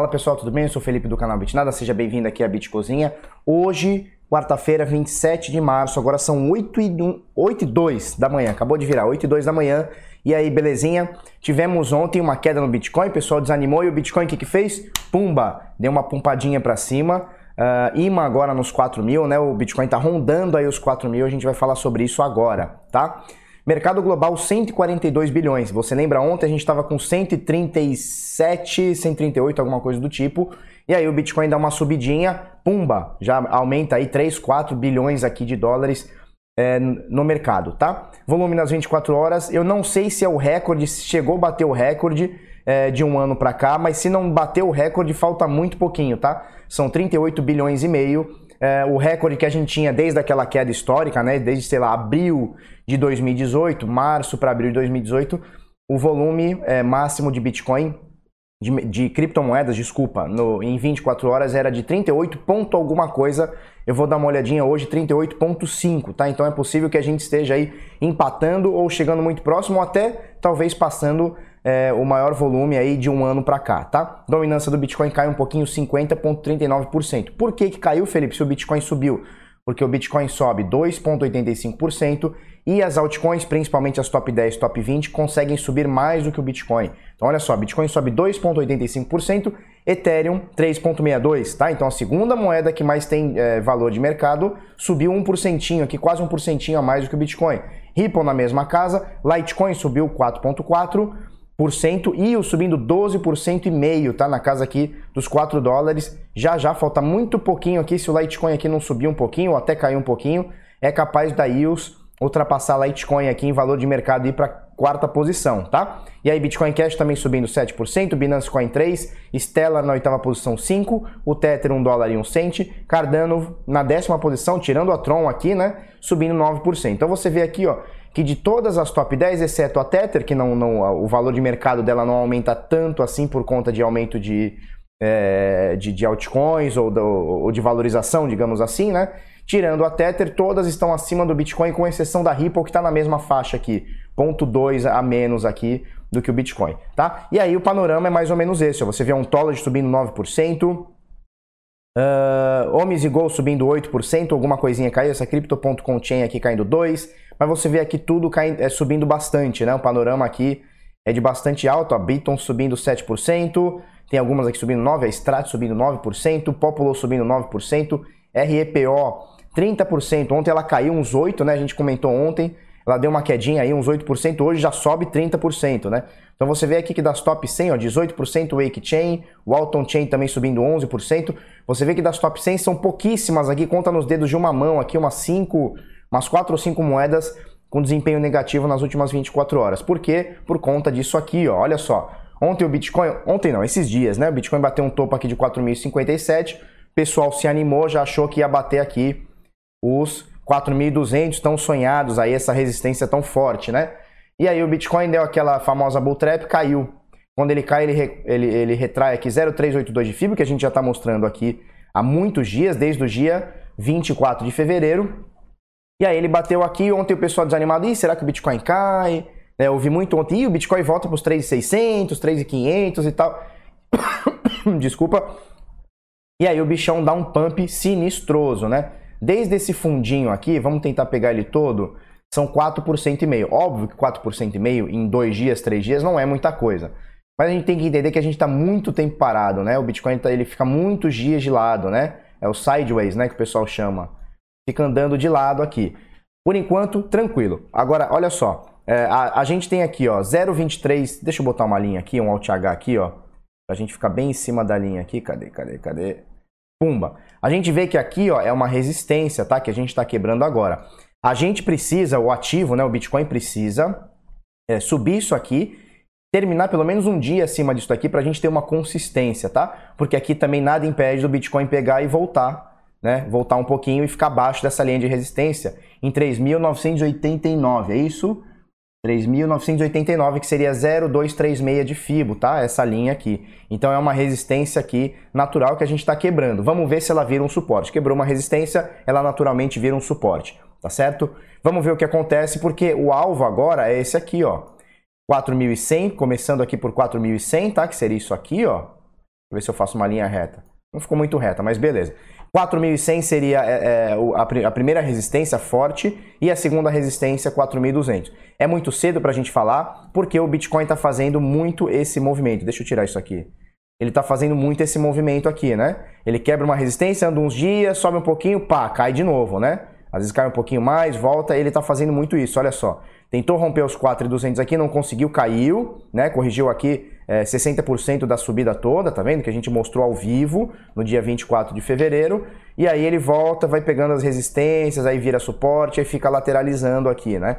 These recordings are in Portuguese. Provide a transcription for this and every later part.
Fala pessoal, tudo bem? Eu sou o Felipe do canal Bitnada, seja bem-vindo aqui à Bitcozinha. Hoje, quarta-feira, 27 de março, agora são 8 e, 8 e 2 da manhã, acabou de virar, 8 e 2 da manhã. E aí, belezinha? Tivemos ontem uma queda no Bitcoin, o pessoal desanimou e o Bitcoin o que, que fez? Pumba! Deu uma pumpadinha para cima. Uh, ima agora nos 4 mil, né? O Bitcoin tá rondando aí os 4 mil, a gente vai falar sobre isso agora, tá? Mercado global 142 bilhões. Você lembra ontem a gente estava com 137, 138, alguma coisa do tipo. E aí o Bitcoin dá uma subidinha, pumba, já aumenta aí 3, 4 bilhões aqui de dólares é, no mercado, tá? Volume nas 24 horas, eu não sei se é o recorde, se chegou a bater o recorde é, de um ano para cá, mas se não bateu o recorde, falta muito pouquinho, tá? São 38 bilhões e meio é, o recorde que a gente tinha desde aquela queda histórica, né, desde, sei lá, abril de 2018, março para abril de 2018, o volume é, máximo de Bitcoin, de, de criptomoedas, desculpa, no, em 24 horas era de 38 ponto alguma coisa. Eu vou dar uma olhadinha hoje, 38.5, tá? Então é possível que a gente esteja aí empatando ou chegando muito próximo, ou até talvez passando é, o maior volume aí de um ano para cá, tá? Dominância do Bitcoin cai um pouquinho, 50,39%. Por que, que caiu, Felipe, se o Bitcoin subiu? Porque o Bitcoin sobe 2,85% e as altcoins, principalmente as top 10, top 20, conseguem subir mais do que o Bitcoin. Então olha só, Bitcoin sobe 2,85%, Ethereum 3,62%, tá? Então a segunda moeda que mais tem é, valor de mercado subiu 1% aqui, quase 1% a mais do que o Bitcoin. Ripple na mesma casa, Litecoin subiu 4,4%, e o subindo 12% e meio, tá? Na casa aqui dos 4 dólares. Já já falta muito pouquinho aqui, se o Litecoin aqui não subir um pouquinho ou até cair um pouquinho, é capaz da EOS ultrapassar Litecoin aqui em valor de mercado e ir para quarta posição, tá? E aí Bitcoin Cash também subindo 7%, Binance Coin 3, Stellar na oitava posição 5, o Tether 1 dólar e 1 cent, Cardano na décima posição, tirando a Tron aqui, né, subindo 9%. Então você vê aqui, ó, que de todas as top 10, exceto a Tether, que não, não, o valor de mercado dela não aumenta tanto assim por conta de aumento de, é, de, de, altcoins ou, do, ou, de valorização, digamos assim, né? Tirando a Tether, todas estão acima do Bitcoin, com exceção da Ripple, que está na mesma faixa aqui, 0.2 a menos aqui do que o Bitcoin, tá? E aí o panorama é mais ou menos esse, ó. você vê um Tolled subindo 9%, Uh, Omis e Gol subindo 8%, alguma coisinha caiu, essa Crypto.com Chain aqui caindo 2%, mas você vê aqui tudo caindo, é, subindo bastante, né? O panorama aqui é de bastante alto, a Biton subindo 7%, tem algumas aqui subindo 9%, a Strat subindo 9%, Populo subindo 9%, REPO 30%, ontem ela caiu uns 8%, né? A gente comentou ontem, ela deu uma quedinha aí, uns 8%, hoje já sobe 30%, né? Então você vê aqui que das top 100, ó, 18% Wake Chain, o Alton Chain também subindo 11%. Você vê que das top 100 são pouquíssimas aqui, conta nos dedos de uma mão aqui, umas 5, umas 4 ou 5 moedas com desempenho negativo nas últimas 24 horas. Por quê? Por conta disso aqui, ó. Olha só. Ontem o Bitcoin, ontem não, esses dias, né? O Bitcoin bateu um topo aqui de 4.057. O pessoal se animou, já achou que ia bater aqui os 4.200 tão sonhados, aí essa resistência tão forte, né? E aí o Bitcoin deu aquela famosa bull trap, caiu. Quando ele cai, ele, ele, ele retrai aqui 0,382 de FIBO, que a gente já está mostrando aqui há muitos dias, desde o dia 24 de fevereiro. E aí ele bateu aqui, ontem o pessoal desanimado, Ih, será que o Bitcoin cai? É, eu ouvi muito ontem, Ih, o Bitcoin volta para os 3.600, 3.500 e tal. Desculpa. E aí o bichão dá um pump sinistroso, né? Desde esse fundinho aqui, vamos tentar pegar ele todo, são 4% e meio. Óbvio que 4% e meio em dois dias, três dias não é muita coisa. Mas a gente tem que entender que a gente está muito tempo parado, né? O Bitcoin tá, ele fica muitos dias de lado, né? É o sideways, né? Que o pessoal chama. Fica andando de lado aqui. Por enquanto, tranquilo. Agora, olha só. É, a, a, gente tem aqui, ó, 0,23. Deixa eu botar uma linha aqui, um Alt H aqui, ó. Pra gente ficar bem em cima da linha aqui. Cadê, cadê, cadê? Pumba. A gente vê que aqui ó, é uma resistência, tá? Que a gente está quebrando agora. A gente precisa, o ativo, né, o Bitcoin precisa é, subir isso aqui, terminar pelo menos um dia acima disso daqui para a gente ter uma consistência, tá? Porque aqui também nada impede do Bitcoin pegar e voltar, né? Voltar um pouquinho e ficar abaixo dessa linha de resistência em 3.989, é isso? 3.989, que seria 0,236 de FIBO, tá? Essa linha aqui. Então é uma resistência aqui natural que a gente está quebrando. Vamos ver se ela vira um suporte. Quebrou uma resistência, ela naturalmente vira um suporte, tá certo? Vamos ver o que acontece, porque o alvo agora é esse aqui, ó. 4.100, começando aqui por 4.100, tá? Que seria isso aqui, ó. ver se eu faço uma linha reta. Não ficou muito reta, mas beleza. 4.100 seria é, é, a, primeira resistência forte e a segunda resistência 4.200. É muito cedo para a gente falar porque o Bitcoin está fazendo muito esse movimento. Deixa eu tirar isso aqui. Ele está fazendo muito esse movimento aqui, né? Ele quebra uma resistência, anda uns dias, sobe um pouquinho, pá, cai de novo, né? Às vezes cai um pouquinho mais, volta, ele está fazendo muito isso, olha só. Tentou romper os 4,200 aqui, não conseguiu, caiu, né? Corrigiu aqui é, 60% da subida toda, tá vendo? Que a gente mostrou ao vivo no dia 24 de fevereiro. E aí ele volta, vai pegando as resistências, aí vira suporte, aí fica lateralizando aqui, né?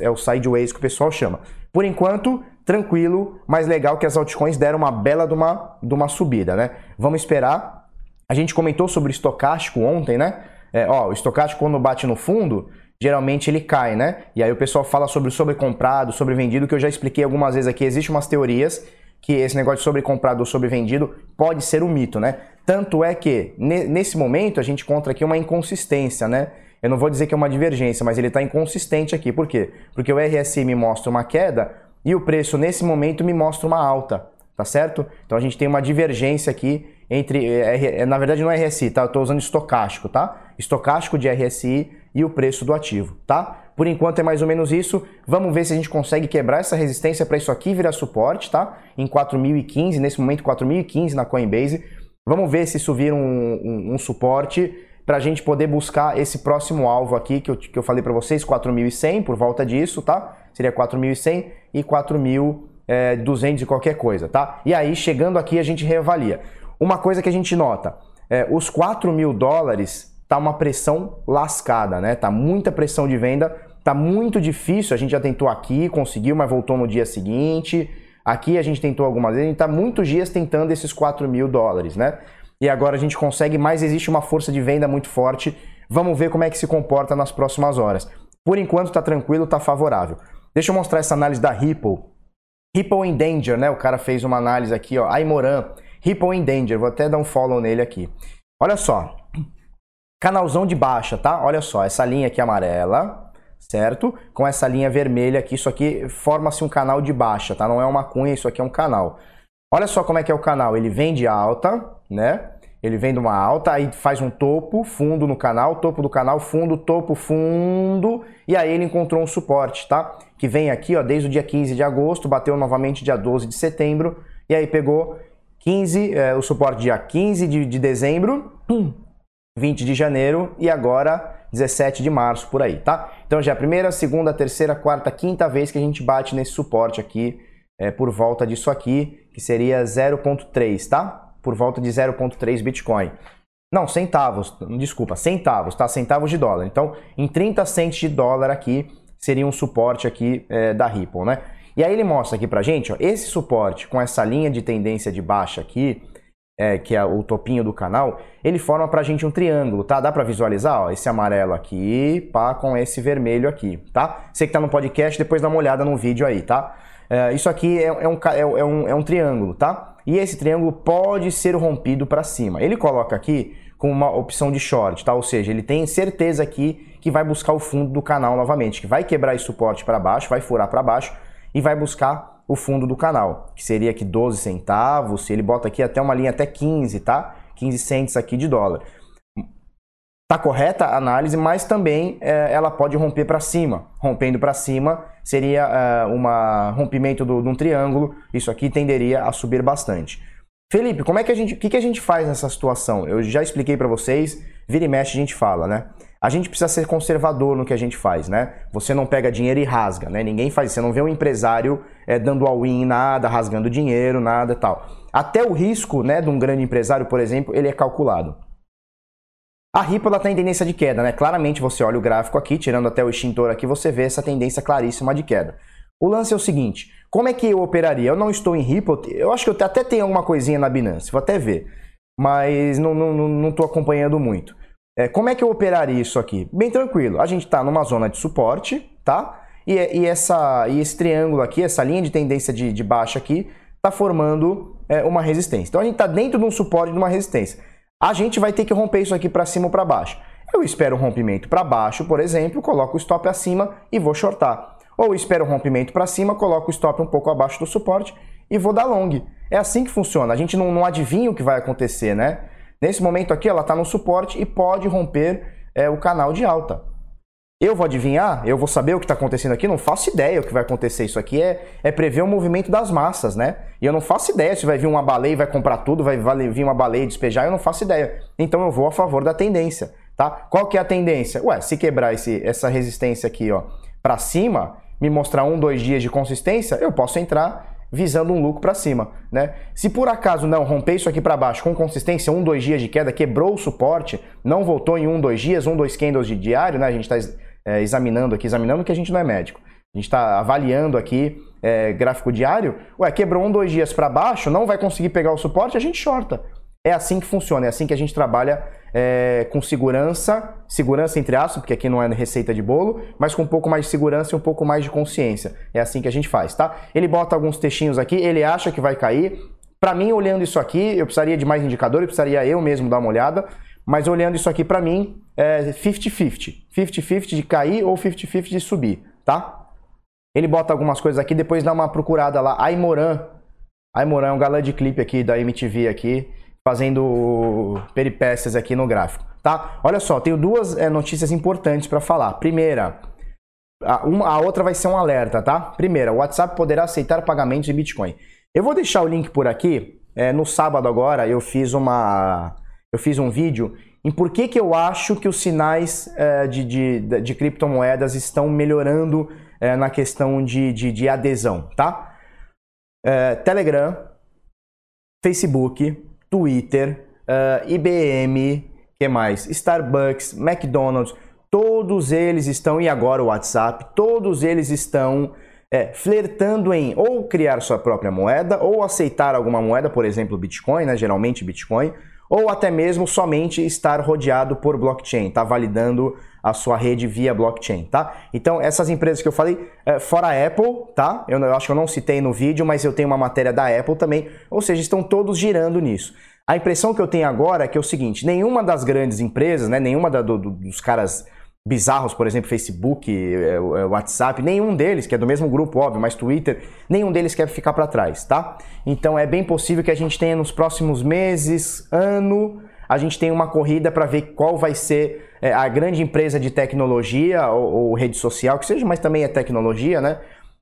É o sideways que o pessoal chama. Por enquanto, tranquilo, mas legal que as altcoins deram uma bela de uma, de uma subida, né? Vamos esperar. A gente comentou sobre o estocástico ontem, né? É, ó, o estocástico quando bate no fundo, geralmente ele cai, né? E aí o pessoal fala sobre sobrecomprado, sobrevendido, que eu já expliquei algumas vezes aqui. Existem umas teorias que esse negócio de sobrecomprado ou sobrevendido pode ser um mito, né? Tanto é que nesse momento a gente encontra aqui uma inconsistência, né? Eu não vou dizer que é uma divergência, mas ele está inconsistente aqui. Por quê? Porque o RSI me mostra uma queda e o preço nesse momento me mostra uma alta, tá certo? Então a gente tem uma divergência aqui entre, é, é, na verdade não é RSI, tá? Eu estou usando estocástico, tá? Estocástico de RSI e o preço do ativo, tá? Por enquanto é mais ou menos isso. Vamos ver se a gente consegue quebrar essa resistência para isso aqui virar suporte, tá? Em 4.015, nesse momento 4.015 na Coinbase. Vamos ver se isso vira um, um, um suporte para a gente poder buscar esse próximo alvo aqui que eu, que eu falei para vocês, 4.100 por volta disso, tá? Seria 4.100 e 4.200 é, e qualquer coisa, tá? E aí, chegando aqui, a gente reavalia. Uma coisa que a gente nota, é, os 4 mil dólares tá uma pressão lascada, né? Tá muita pressão de venda, tá muito difícil. A gente já tentou aqui, conseguiu, mas voltou no dia seguinte. Aqui a gente tentou algumas vezes, a gente tá muitos dias tentando esses 4 mil dólares, né? E agora a gente consegue, mas existe uma força de venda muito forte. Vamos ver como é que se comporta nas próximas horas. Por enquanto tá tranquilo, tá favorável. Deixa eu mostrar essa análise da Ripple. Ripple in Danger, né? O cara fez uma análise aqui, ó. Aimoran, Ripple in Danger. Vou até dar um follow nele aqui. Olha só, Canalzão de baixa, tá? Olha só, essa linha aqui amarela, certo? Com essa linha vermelha aqui, isso aqui forma-se um canal de baixa, tá? Não é uma cunha, isso aqui é um canal. Olha só como é que é o canal, ele vem de alta, né? Ele vem de uma alta, aí faz um topo, fundo no canal, topo do canal, fundo, topo, fundo, e aí ele encontrou um suporte, tá? Que vem aqui, ó, desde o dia 15 de agosto, bateu novamente dia 12 de setembro, e aí pegou 15, é, o suporte dia 15 de, de dezembro, 20 de janeiro e agora 17 de março por aí, tá? Então já é a primeira, segunda, terceira, quarta, quinta vez que a gente bate nesse suporte aqui é, por volta disso aqui, que seria 0.3, tá? Por volta de 0.3 Bitcoin. Não, centavos, desculpa, centavos, tá? Centavos de dólar. Então, em 30 centes de dólar aqui seria um suporte aqui é, da Ripple, né? E aí ele mostra aqui pra gente, ó, esse suporte com essa linha de tendência de baixa aqui, é, que é o topinho do canal, ele forma pra gente um triângulo, tá? Dá pra visualizar, ó, esse amarelo aqui, pá, com esse vermelho aqui, tá? Você que tá no podcast, depois dá uma olhada no vídeo aí, tá? É, isso aqui é, é, um, é, é, um, é um triângulo, tá? E esse triângulo pode ser rompido para cima. Ele coloca aqui com uma opção de short, tá? Ou seja, ele tem certeza aqui que vai buscar o fundo do canal novamente, que vai quebrar esse suporte para baixo, vai furar para baixo e vai buscar o fundo do canal, que seria aqui 12 centavos, ele bota aqui até uma linha até 15, tá? 15 cents aqui de dólar. Tá correta a análise, mas também é, ela pode romper para cima. Rompendo para cima seria é, rompimento do, de um triângulo. Isso aqui tenderia a subir bastante. Felipe, como é que a gente, o que, que a gente faz nessa situação? Eu já expliquei para vocês. Vira e mexe a gente fala, né? A gente precisa ser conservador no que a gente faz, né? Você não pega dinheiro e rasga, né? Ninguém faz isso. Você não vê um empresário é, dando all-in em nada, rasgando dinheiro, nada e tal. Até o risco né, de um grande empresário, por exemplo, ele é calculado. A Ripple está em tendência de queda, né? Claramente você olha o gráfico aqui, tirando até o extintor aqui, você vê essa tendência claríssima de queda. O lance é o seguinte, como é que eu operaria? Eu não estou em Ripple, eu acho que eu até tenho alguma coisinha na Binance, vou até ver, mas não estou não, não, não acompanhando muito. É, como é que eu operaria isso aqui? Bem tranquilo. A gente está numa zona de suporte, tá? E, e, essa, e esse triângulo aqui, essa linha de tendência de, de baixa aqui, está formando é, uma resistência. Então a gente está dentro de um suporte de uma resistência. A gente vai ter que romper isso aqui para cima ou para baixo. Eu espero um rompimento para baixo, por exemplo, coloco o stop acima e vou shortar. Ou espero um rompimento para cima, coloco o stop um pouco abaixo do suporte e vou dar long. É assim que funciona. A gente não, não adivinha o que vai acontecer, né? Nesse momento aqui, ela está no suporte e pode romper é, o canal de alta. Eu vou adivinhar? Eu vou saber o que está acontecendo aqui? Não faço ideia o que vai acontecer. Isso aqui é, é prever o movimento das massas, né? E eu não faço ideia se vai vir uma baleia e vai comprar tudo, vai vir uma baleia e despejar, eu não faço ideia. Então eu vou a favor da tendência, tá? Qual que é a tendência? Ué, se quebrar esse, essa resistência aqui, ó, para cima, me mostrar um, dois dias de consistência, eu posso entrar visando um lucro para cima, né? Se por acaso não romper isso aqui para baixo com consistência, um, dois dias de queda, quebrou o suporte, não voltou em um, dois dias, um, dois candles de diário, né? A gente está é, examinando aqui, examinando que a gente não é médico. A gente está avaliando aqui é, gráfico diário. Ué, quebrou um, dois dias para baixo, não vai conseguir pegar o suporte, a gente shorta. É assim que funciona, é assim que a gente trabalha é, com segurança, segurança entre aspas, porque aqui não é receita de bolo, mas com um pouco mais de segurança e um pouco mais de consciência. É assim que a gente faz, tá? Ele bota alguns textinhos aqui, ele acha que vai cair. Para mim, olhando isso aqui, eu precisaria de mais indicador, eu precisaria eu mesmo dar uma olhada, mas olhando isso aqui para mim, é 50-50. 50-50 de cair ou 50-50 de subir, tá? Ele bota algumas coisas aqui, depois dá uma procurada lá. Aimoran. Aimoran é um galã de clipe aqui da MTV aqui fazendo peripécias aqui no gráfico, tá? Olha só, tenho duas é, notícias importantes para falar. Primeira, a, uma, a outra vai ser um alerta, tá? Primeira, o WhatsApp poderá aceitar pagamentos em Bitcoin. Eu vou deixar o link por aqui. É, no sábado agora eu fiz uma, eu fiz um vídeo em por que, que eu acho que os sinais é, de, de, de, criptomoedas estão melhorando é, na questão de, de, de adesão, tá? Telegram, Facebook, Twitter, uh, eh, IBM, que mais? Starbucks, McDonald's, todos eles estão, e agora o WhatsApp, todos eles estão é, flertando em ou criar sua própria moeda, ou aceitar alguma moeda, por exemplo, Bitcoin, né, geralmente Bitcoin, ou até mesmo somente estar rodeado por blockchain, tá validando a sua rede via blockchain, tá? Então, essas empresas que eu falei, é, fora a Apple, tá? Eu, eu acho que eu não citei no vídeo, mas eu tenho uma matéria da Apple também, ou seja, estão todos girando nisso. A impressão que eu tenho agora é que é o seguinte, nenhuma das grandes empresas, né, nenhuma da, do, dos caras bizarros, por exemplo, Facebook, é, é, WhatsApp, nenhum deles, que é do mesmo grupo, óbvio, mas Twitter, nenhum deles quer ficar para trás, tá? Então é bem possível que a gente tenha nos próximos meses, ano, a gente tenha uma corrida para ver qual vai ser é, a grande empresa de tecnologia ou, ou, rede social, que seja, mas também é tecnologia, né?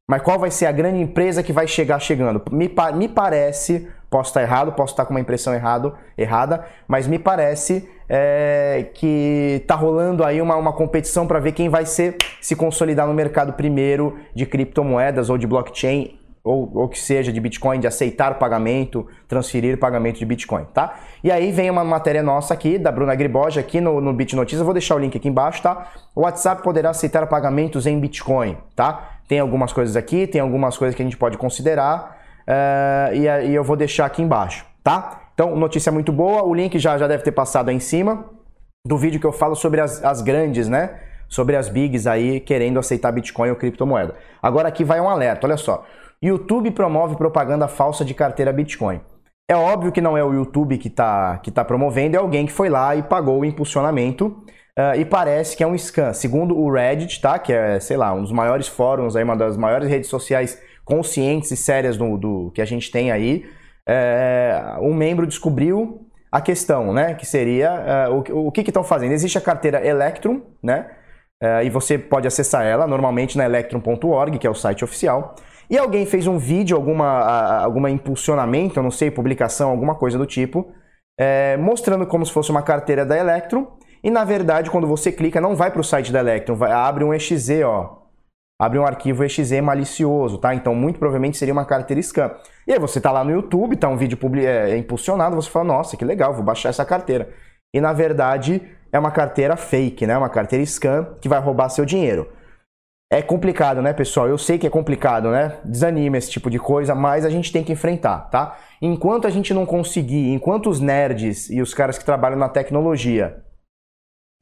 Mas qual vai ser a grande empresa que vai chegar chegando? Me, me parece, posso estar errado, posso estar com uma impressão errado, errada, mas me parece é, que está rolando aí uma, uma competição para ver quem vai ser, se consolidar no mercado primeiro de criptomoedas ou de blockchain ou, ou que seja de Bitcoin, de aceitar pagamento, transferir pagamento de Bitcoin, tá? E aí vem uma matéria nossa aqui, da Bruna Griboge, aqui no, no Bit Notícias, vou deixar o link aqui embaixo, tá? O WhatsApp poderá aceitar pagamentos em Bitcoin, tá? Tem algumas coisas aqui, tem algumas coisas que a gente pode considerar, uh, e, e eu vou deixar aqui embaixo, tá? Então, notícia muito boa, o link já, já deve ter passado aí em cima do vídeo que eu falo sobre as, as grandes, né? Sobre as bigs aí querendo aceitar Bitcoin ou criptomoeda. Agora aqui vai um alerta, olha só. YouTube promove propaganda falsa de carteira Bitcoin. É óbvio que não é o YouTube que está que tá promovendo, é alguém que foi lá e pagou o impulsionamento uh, e parece que é um scam. Segundo o Reddit, tá? que é, sei lá, um dos maiores fóruns, aí, uma das maiores redes sociais conscientes e sérias do, do que a gente tem aí, é, um membro descobriu a questão, né? Que seria uh, o, o que estão fazendo. Existe a carteira Electrum, né? Uh, e você pode acessar ela normalmente na electrum.org, que é o site oficial. E alguém fez um vídeo, alguma, alguma impulsionamento, eu não sei, publicação, alguma coisa do tipo, é, mostrando como se fosse uma carteira da Electrum. E na verdade, quando você clica, não vai para o site da Electrum, vai, abre um exe, ó. Abre um arquivo exe malicioso, tá? Então, muito provavelmente seria uma carteira scam. E aí você tá lá no YouTube, tá um vídeo é, impulsionado, você fala, nossa, que legal, vou baixar essa carteira. E na verdade, é uma carteira fake, né? Uma carteira scam que vai roubar seu dinheiro. É complicado, né, pessoal? Eu sei que é complicado, né? Desanima esse tipo de coisa, mas a gente tem que enfrentar, tá? Enquanto a gente não conseguir, enquanto os nerds e os caras que trabalham na tecnologia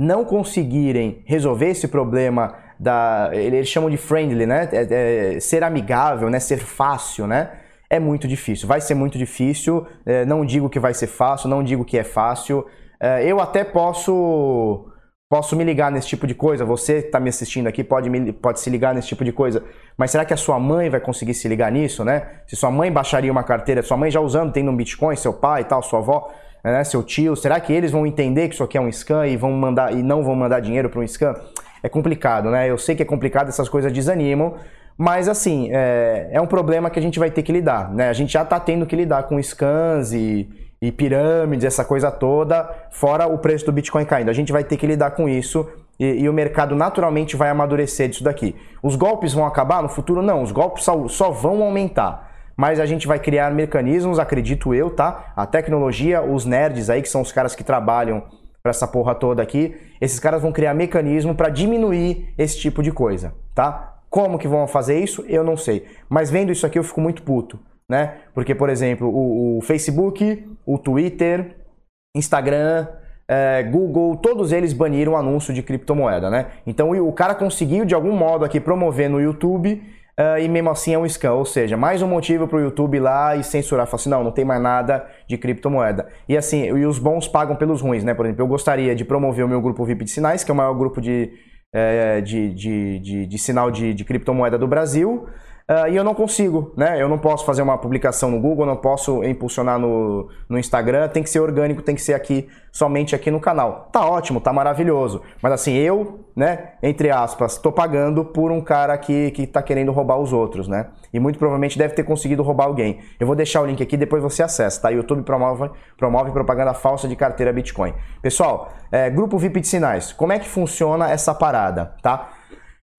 não conseguirem resolver esse problema da. Eles chamam de friendly, né? É, é, ser amigável, né? Ser fácil, né? É muito difícil. Vai ser muito difícil. É, não digo que vai ser fácil, não digo que é fácil. É, eu até posso Posso me ligar nesse tipo de coisa? Você que está me assistindo aqui pode, me, pode se ligar nesse tipo de coisa. Mas será que a sua mãe vai conseguir se ligar nisso, né? Se sua mãe baixaria uma carteira, sua mãe já usando, tendo um Bitcoin, seu pai e tal, sua avó, né, seu tio, será que eles vão entender que isso aqui é um scam e vão mandar e não vão mandar dinheiro para um scam? É complicado, né? Eu sei que é complicado, essas coisas desanimam, mas assim, é, é um problema que a gente vai ter que lidar, né? A gente já está tendo que lidar com scams e e pirâmides, essa coisa toda, fora o preço do Bitcoin caindo. A gente vai ter que lidar com isso e, e, o mercado naturalmente vai amadurecer disso daqui. Os golpes vão acabar no futuro? Não, os golpes só, só vão aumentar. Mas a gente vai criar mecanismos, acredito eu, tá? A tecnologia, os nerds aí, que são os caras que trabalham para essa porra toda aqui, esses caras vão criar mecanismo para diminuir esse tipo de coisa, tá? Como que vão fazer isso? Eu não sei. Mas vendo isso aqui eu fico muito puto né? Porque, por exemplo, o, o Facebook, o Twitter, Instagram, é, Google, todos eles baniram anúncio de criptomoeda, né? Então o cara conseguiu de algum modo aqui promover no YouTube uh, e mesmo assim é um scam, ou seja, mais um motivo para o YouTube ir lá e censurar, falar assim, não, não tem mais nada de criptomoeda. E assim, e os bons pagam pelos ruins, né? Por exemplo, eu gostaria de promover o meu grupo VIP de sinais, que é o maior grupo de, é, de, de, de, de, sinal de, de criptomoeda do Brasil. Uh, e eu não consigo, né? Eu não posso fazer uma publicação no Google, não posso impulsionar no, no Instagram, tem que ser orgânico, tem que ser aqui, somente aqui no canal. Tá ótimo, tá maravilhoso. Mas assim, eu, né, entre aspas, tô pagando por um cara aqui que tá querendo roubar os outros, né? E muito provavelmente deve ter conseguido roubar alguém. Eu vou deixar o link aqui, depois você acessa, tá? YouTube promove, promove propaganda falsa de carteira Bitcoin. Pessoal, é, grupo VIP de sinais, como é que funciona essa parada, tá?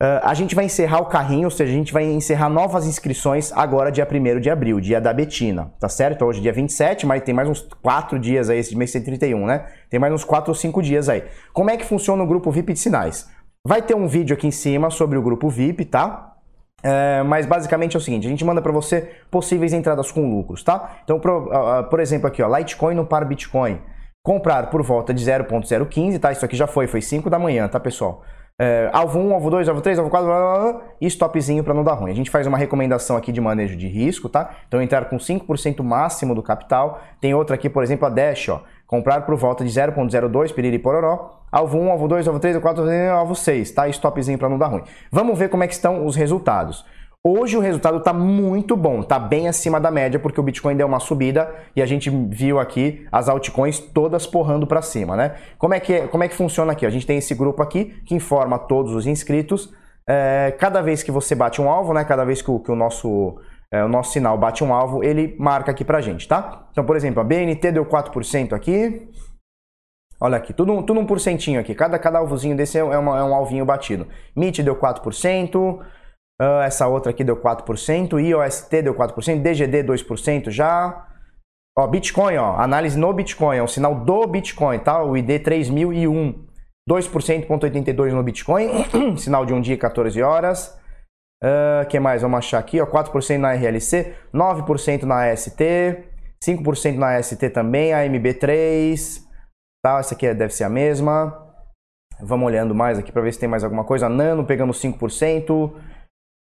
Uh, a gente vai encerrar o carrinho, ou seja, a gente vai encerrar novas inscrições agora, dia 1 de abril, dia da Betina, tá certo? Hoje é dia 27, mas tem mais uns 4 dias aí, esse mês tem 31, né? Tem mais uns 4 ou 5 dias aí. Como é que funciona o grupo VIP de sinais? Vai ter um vídeo aqui em cima sobre o grupo VIP, tá? É, mas basicamente é o seguinte, a gente manda para você possíveis entradas com lucros, tá? Então, por, uh, por exemplo aqui, ó, Litecoin no par Bitcoin. Comprar por volta de 0.015, tá? Isso aqui já foi, foi 5 da manhã, tá, pessoal? É, alvo 1, alvo 2, alvo 3, alvo 4, blá, blá, blá, e stopzinho para não dar ruim. A gente faz uma recomendação aqui de manejo de risco, tá? Então entrar com 5% máximo do capital. Tem outra aqui, por exemplo, a Dash, ó. Comprar por volta de 0.02, piriri pororó. Alvo 1, alvo 2, alvo 3, alvo 4, alvo 6, tá? Stopzinho para não dar ruim. Vamos ver como é que estão os resultados. Hoje o resultado está muito bom, está bem acima da média, porque o Bitcoin deu uma subida e a gente viu aqui as altcoins todas porrando para cima, né? Como é, que, como é que funciona aqui? A gente tem esse grupo aqui que informa todos os inscritos. É, cada vez que você bate um alvo, né? Cada vez que o, que o nosso, é, o nosso sinal bate um alvo, ele marca aqui pra gente, tá? Então, por exemplo, a BNT deu 4% aqui. Olha aqui, tudo, tudo um porcentinho aqui. Cada, cada alvozinho desse é, uma, é um alvinho batido. MIT deu 4%. Uh, essa outra aqui deu 4%, IOST deu 4%, DGD 2% já. Ó, Bitcoin, ó, análise no Bitcoin, é um sinal do Bitcoin, tá? O ID 3001, 2%,82 no Bitcoin, sinal de um dia 14 horas. Uh, que mais? Vamos achar aqui, ó, 4% na RLC, 9% na AST, 5% na AST também, AMB3, tá? Essa aqui deve ser a mesma. Vamos olhando mais aqui para ver se tem mais alguma coisa. Nano pegando 5%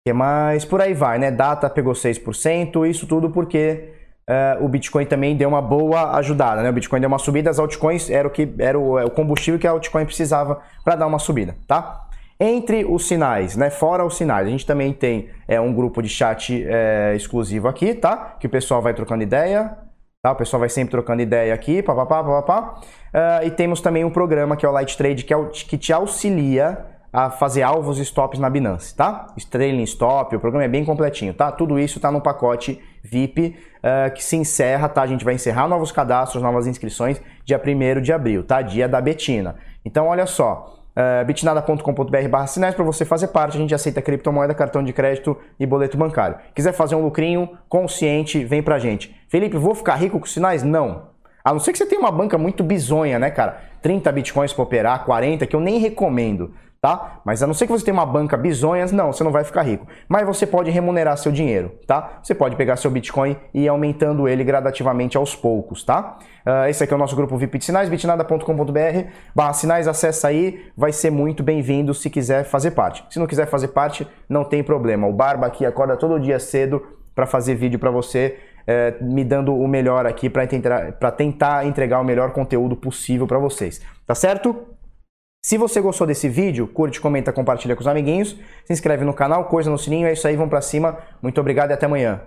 que mais? Por aí vai, né? Data pegou 6%, isso tudo porque uh, o Bitcoin também deu uma boa ajudada, né? O Bitcoin deu uma subida, as altcoins era o que era o, é combustível que a altcoin precisava para dar uma subida, tá? Entre os sinais, né? Fora os sinais, a gente também tem é, um grupo de chat é, exclusivo aqui, tá? Que o pessoal vai trocando ideia, tá? O pessoal vai sempre trocando ideia aqui, papapá, papapá. Uh, e temos também um programa que é o Light Trade, que, é o, que te auxilia a fazer alvos e stops na Binance, tá? Trailing stop, o programa é bem completinho, tá? Tudo isso tá no pacote VIP uh, que se encerra, tá? A gente vai encerrar novos cadastros, novas inscrições dia 1 de abril, tá? Dia da Betina. Então, olha só, uh, bitnada.com.br barra sinais para você fazer parte, a gente aceita criptomoeda, cartão de crédito e boleto bancário. Quiser fazer um lucrinho consciente, vem pra gente. Felipe, vou ficar rico com sinais? Não. A não ser que você tenha uma banca muito bizonha, né, cara? 30 bitcoins para operar, 40, que eu nem recomendo tá? Mas a não ser que você tenha uma banca bizonhas, não, você não vai ficar rico. Mas você pode remunerar seu dinheiro, tá? Você pode pegar seu Bitcoin e ir aumentando ele gradativamente aos poucos, tá? Uh, esse aqui é o nosso grupo VIP de sinais, bitnada.com.br barra sinais, acessa aí, vai ser muito bem-vindo se quiser fazer parte. Se não quiser fazer parte, não tem problema. O Barba aqui acorda todo dia cedo para fazer vídeo para você, é, me dando o melhor aqui para tentar, tentar entregar o melhor conteúdo possível para vocês. Tá certo? Se você gostou desse vídeo, curte, comenta, compartilha com os amiguinhos, se inscreve no canal, coisa no sininho, é isso aí, vamos pra cima. Muito obrigado e até amanhã.